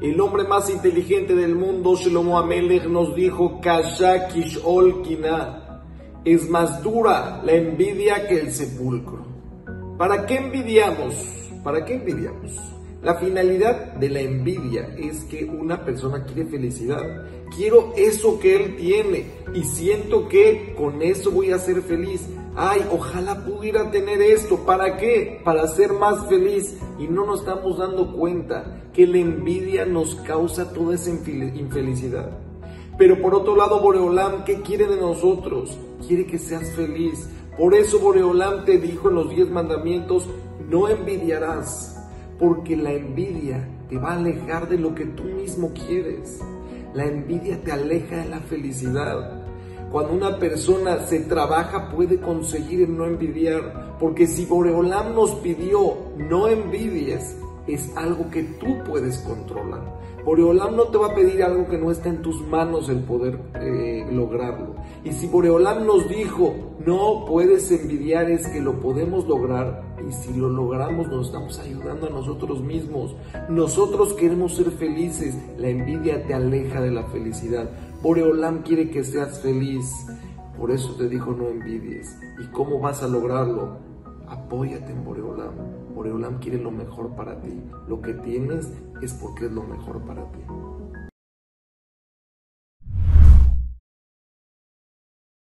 El hombre más inteligente del mundo, Shlomo Amelech, nos dijo, Kashakish es más dura la envidia que el sepulcro. ¿Para qué envidiamos? ¿Para qué envidiamos? La finalidad de la envidia es que una persona quiere felicidad. Quiero eso que él tiene y siento que con eso voy a ser feliz. Ay, ojalá pudiera tener esto. ¿Para qué? Para ser más feliz. Y no nos estamos dando cuenta que la envidia nos causa toda esa infelicidad. Pero por otro lado, Boreolam, ¿qué quiere de nosotros? Quiere que seas feliz. Por eso Boreolam te dijo en los diez mandamientos, no envidiarás porque la envidia te va a alejar de lo que tú mismo quieres. La envidia te aleja de la felicidad. Cuando una persona se trabaja puede conseguir no envidiar, porque si Boreolam nos pidió no envidies, es algo que tú puedes controlar. Boreolam no te va a pedir algo que no está en tus manos el poder eh, lograrlo. Y si Boreolam nos dijo, no puedes envidiar, es que lo podemos lograr. Y si lo logramos, nos estamos ayudando a nosotros mismos. Nosotros queremos ser felices. La envidia te aleja de la felicidad. Boreolam quiere que seas feliz. Por eso te dijo, no envidies. ¿Y cómo vas a lograrlo? Apóyate en Boreolam. Boreolam quiere lo mejor para ti. Lo que tienes es porque es lo mejor para ti.